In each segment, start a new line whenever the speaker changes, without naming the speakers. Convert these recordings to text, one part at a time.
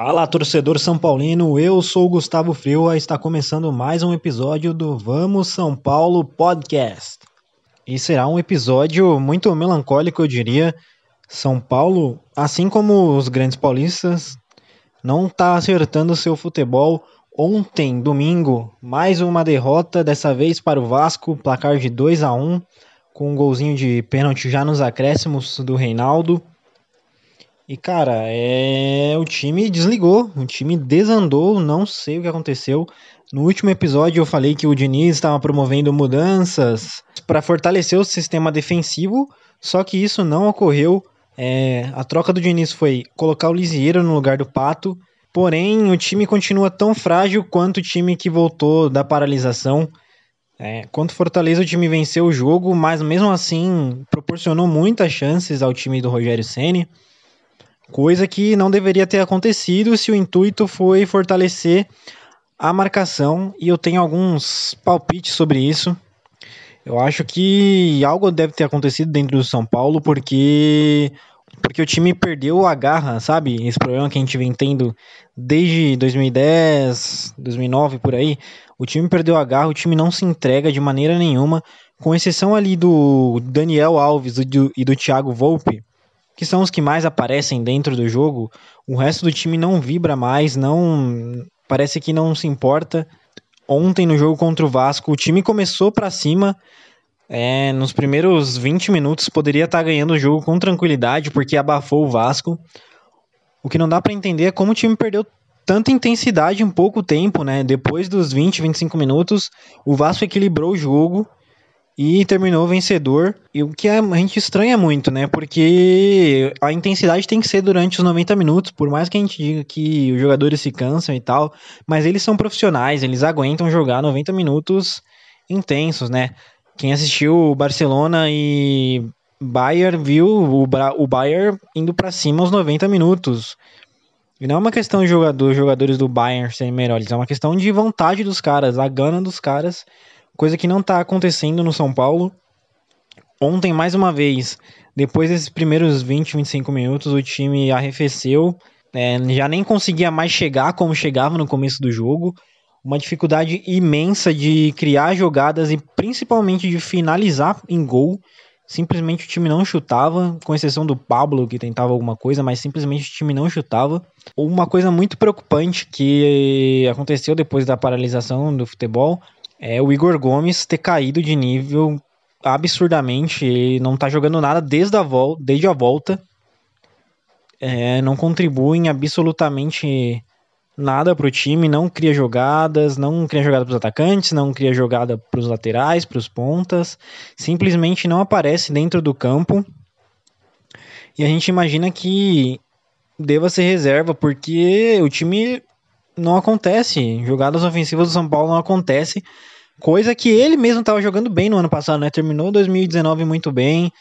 Fala, torcedor São Paulino, eu sou o Gustavo Frio e está começando mais um episódio do Vamos São Paulo Podcast. E será um episódio muito melancólico, eu diria. São Paulo, assim como os grandes paulistas, não está acertando seu futebol. Ontem, domingo, mais uma derrota, dessa vez para o Vasco, placar de 2 a 1 com um golzinho de pênalti já nos acréscimos do Reinaldo. E cara, é o time desligou, o time desandou, não sei o que aconteceu. No último episódio eu falei que o Diniz estava promovendo mudanças para fortalecer o sistema defensivo, só que isso não ocorreu. É, a troca do Diniz foi colocar o Lisieiro no lugar do Pato, porém o time continua tão frágil quanto o time que voltou da paralisação. É, quanto Fortaleza o time venceu o jogo, mas mesmo assim proporcionou muitas chances ao time do Rogério Ceni. Coisa que não deveria ter acontecido se o intuito foi fortalecer a marcação. E eu tenho alguns palpites sobre isso. Eu acho que algo deve ter acontecido dentro do São Paulo, porque porque o time perdeu a garra, sabe? Esse problema que a gente vem tendo desde 2010, 2009 por aí. O time perdeu a garra, o time não se entrega de maneira nenhuma, com exceção ali do Daniel Alves e do, e do Thiago Volpe, que são os que mais aparecem dentro do jogo, o resto do time não vibra mais, não parece que não se importa. Ontem no jogo contra o Vasco, o time começou para cima, é, nos primeiros 20 minutos poderia estar tá ganhando o jogo com tranquilidade, porque abafou o Vasco. O que não dá para entender é como o time perdeu tanta intensidade em pouco tempo, né? Depois dos 20, 25 minutos, o Vasco equilibrou o jogo e terminou vencedor. E o que a gente estranha muito, né? Porque a intensidade tem que ser durante os 90 minutos, por mais que a gente diga que os jogadores se cansam e tal, mas eles são profissionais, eles aguentam jogar 90 minutos intensos, né? Quem assistiu Barcelona e Bayern viu o, o Bayern indo para cima aos 90 minutos. E não é uma questão de jogador, jogadores do Bayern serem melhores, é uma questão de vontade dos caras, a gana dos caras coisa que não está acontecendo no São Paulo. Ontem, mais uma vez, depois desses primeiros 20, 25 minutos, o time arrefeceu, é, já nem conseguia mais chegar como chegava no começo do jogo. Uma dificuldade imensa de criar jogadas e principalmente de finalizar em gol. Simplesmente o time não chutava, com exceção do Pablo que tentava alguma coisa, mas simplesmente o time não chutava. Uma coisa muito preocupante que aconteceu depois da paralisação do futebol é o Igor Gomes ter caído de nível absurdamente. Ele não tá jogando nada desde a, vol desde a volta. É, não contribui em absolutamente nada pro time, não cria jogadas, não cria jogada pros atacantes, não cria jogada pros laterais, pros pontas, simplesmente não aparece dentro do campo. E a gente imagina que deva ser reserva, porque o time não acontece. Jogadas ofensivas do São Paulo não acontece. Coisa que ele mesmo estava jogando bem no ano passado, né? Terminou 2019 muito bem.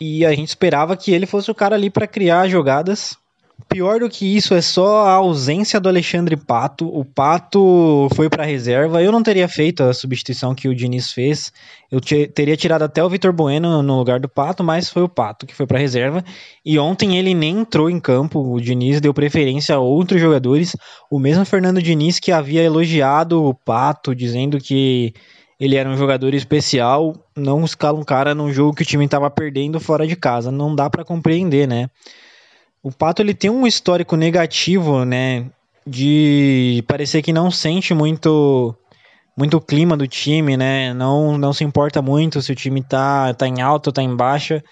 E a gente esperava que ele fosse o cara ali para criar jogadas. Pior do que isso é só a ausência do Alexandre Pato. O Pato foi para reserva. Eu não teria feito a substituição que o Diniz fez. Eu teria tirado até o Vitor Bueno no lugar do Pato, mas foi o Pato que foi para reserva. E ontem ele nem entrou em campo. O Diniz deu preferência a outros jogadores. O mesmo Fernando Diniz que havia elogiado o Pato, dizendo que ele era um jogador especial, não escala um cara num jogo que o time estava perdendo fora de casa. Não dá para compreender, né? O Pato ele tem um histórico negativo, né? De parecer que não sente muito muito clima do time, né? Não, não se importa muito se o time tá, tá em alta ou tá em baixa.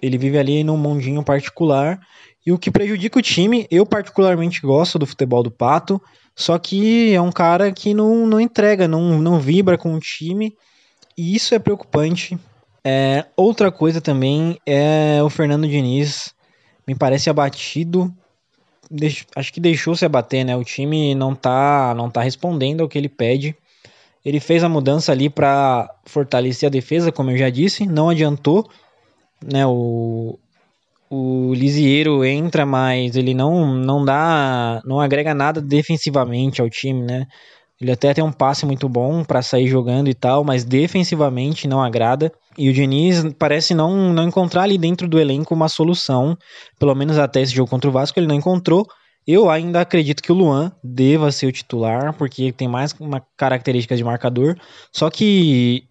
Ele vive ali num mundinho particular. E o que prejudica o time, eu particularmente gosto do futebol do Pato, só que é um cara que não, não entrega, não, não vibra com o time. E isso é preocupante. É, outra coisa também é o Fernando Diniz me parece abatido. acho que deixou se abater, né? O time não tá, não tá respondendo ao que ele pede. Ele fez a mudança ali para fortalecer a defesa, como eu já disse, não adiantou, né? O, o Lisieiro entra, mas ele não, não dá, não agrega nada defensivamente ao time, né? Ele até tem um passe muito bom para sair jogando e tal, mas defensivamente não agrada. E o Diniz parece não, não encontrar ali dentro do elenco uma solução, pelo menos até esse jogo contra o Vasco ele não encontrou. Eu ainda acredito que o Luan deva ser o titular, porque tem mais uma característica de marcador. Só que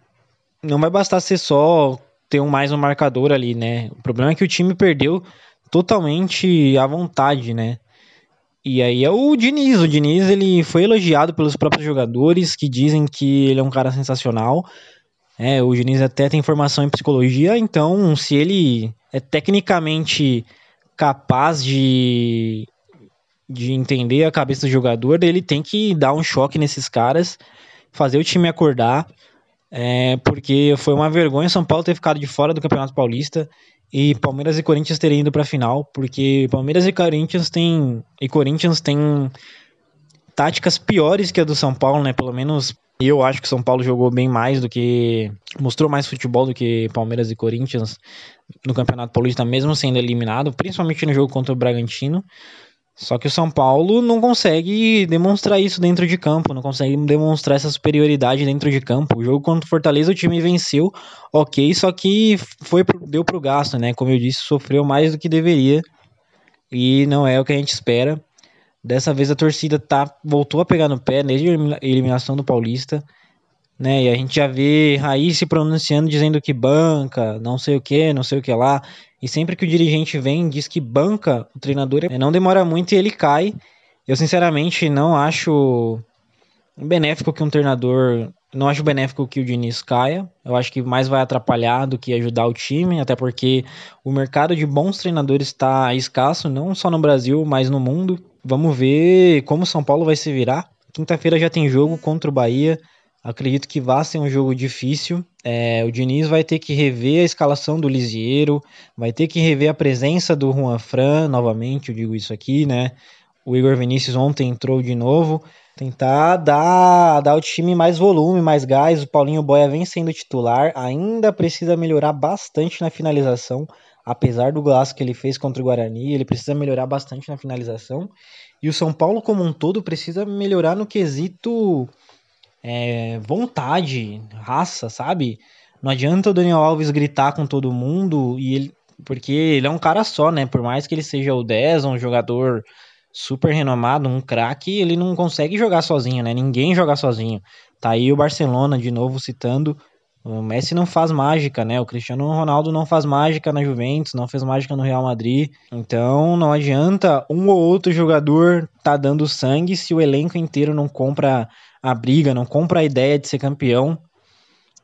não vai bastar ser só ter um, mais um marcador ali, né? O problema é que o time perdeu totalmente à vontade, né? E aí é o Diniz. O Diniz ele foi elogiado pelos próprios jogadores que dizem que ele é um cara sensacional. É, o Diniz até tem formação em psicologia, então se ele é tecnicamente capaz de, de entender a cabeça do jogador, ele tem que dar um choque nesses caras, fazer o time acordar, é, porque foi uma vergonha São Paulo ter ficado de fora do Campeonato Paulista e Palmeiras e Corinthians terem ido para a final, porque Palmeiras e Corinthians têm e Corinthians têm táticas piores que a do São Paulo, né? Pelo menos eu acho que São Paulo jogou bem mais do que mostrou mais futebol do que Palmeiras e Corinthians no Campeonato Paulista, mesmo sendo eliminado, principalmente no jogo contra o Bragantino. Só que o São Paulo não consegue demonstrar isso dentro de campo, não consegue demonstrar essa superioridade dentro de campo. O jogo contra o Fortaleza o time venceu, ok, só que foi deu pro gasto, né? Como eu disse, sofreu mais do que deveria e não é o que a gente espera. Dessa vez a torcida tá voltou a pegar no pé desde a eliminação do Paulista, né? E a gente já vê Raiz se pronunciando dizendo que banca, não sei o que, não sei o que lá. E sempre que o dirigente vem diz que banca o treinador, não demora muito e ele cai. Eu sinceramente não acho benéfico que um treinador, não acho benéfico que o Diniz caia. Eu acho que mais vai atrapalhar do que ajudar o time, até porque o mercado de bons treinadores está escasso, não só no Brasil, mas no mundo. Vamos ver como o São Paulo vai se virar. Quinta-feira já tem jogo contra o Bahia. Acredito que vai ser um jogo difícil. É, o Diniz vai ter que rever a escalação do Lisieiro, vai ter que rever a presença do Juan Fran, novamente, eu digo isso aqui, né? O Igor Vinícius ontem entrou de novo. Tentar dar, dar ao time mais volume, mais gás. O Paulinho Boia vem sendo titular, ainda precisa melhorar bastante na finalização, apesar do golaço que ele fez contra o Guarani, ele precisa melhorar bastante na finalização. E o São Paulo, como um todo, precisa melhorar no quesito é, vontade, raça, sabe? Não adianta o Daniel Alves gritar com todo mundo e ele, porque ele é um cara só, né? Por mais que ele seja o 10, um jogador super renomado, um craque, ele não consegue jogar sozinho, né? Ninguém joga sozinho. Tá aí o Barcelona de novo citando. O Messi não faz mágica, né? O Cristiano Ronaldo não faz mágica na Juventus, não fez mágica no Real Madrid. Então não adianta um ou outro jogador tá dando sangue se o elenco inteiro não compra a briga, não compra a ideia de ser campeão.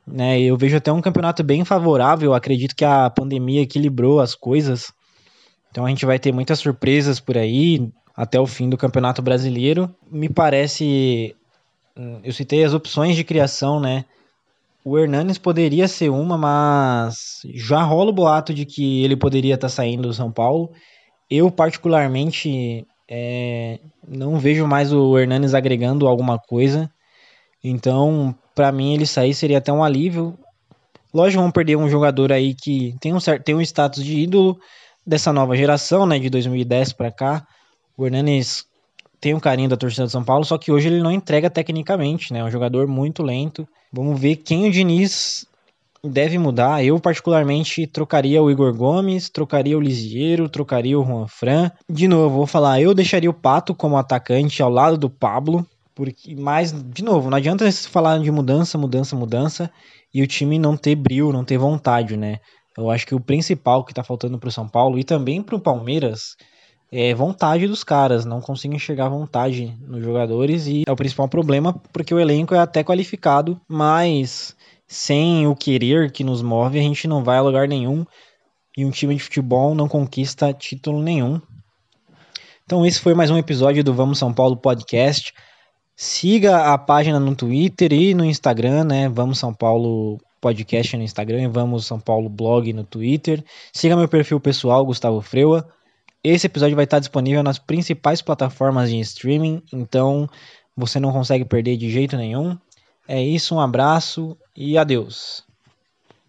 Né? Eu vejo até um campeonato bem favorável. Acredito que a pandemia equilibrou as coisas. Então a gente vai ter muitas surpresas por aí até o fim do Campeonato Brasileiro. Me parece. Eu citei as opções de criação, né? O Hernanes poderia ser uma, mas já rola o boato de que ele poderia estar tá saindo do São Paulo. Eu, particularmente, é, não vejo mais o Hernanes agregando alguma coisa. Então, para mim, ele sair seria até um alívio. Lógico, vão perder um jogador aí que tem um, certo, tem um status de ídolo dessa nova geração, né, de 2010 para cá. O Hernanes tem um carinho da torcida de São Paulo, só que hoje ele não entrega tecnicamente, né? É um jogador muito lento. Vamos ver quem o Diniz deve mudar. Eu, particularmente, trocaria o Igor Gomes, trocaria o Lisieiro, trocaria o Juan Fran. De novo, vou falar, eu deixaria o Pato como atacante ao lado do Pablo. Porque, mas, de novo, não adianta falar de mudança, mudança, mudança e o time não ter brilho, não ter vontade, né? Eu acho que o principal que tá faltando pro São Paulo e também pro Palmeiras é vontade dos caras, não conseguem enxergar vontade nos jogadores e é o principal problema porque o elenco é até qualificado, mas sem o querer que nos move, a gente não vai a lugar nenhum e um time de futebol não conquista título nenhum. Então esse foi mais um episódio do Vamos São Paulo podcast. Siga a página no Twitter e no Instagram, né? Vamos São Paulo podcast no Instagram e Vamos São Paulo blog no Twitter. Siga meu perfil pessoal, Gustavo Freua. Esse episódio vai estar disponível nas principais plataformas de streaming, então você não consegue perder de jeito nenhum. É isso, um abraço e adeus.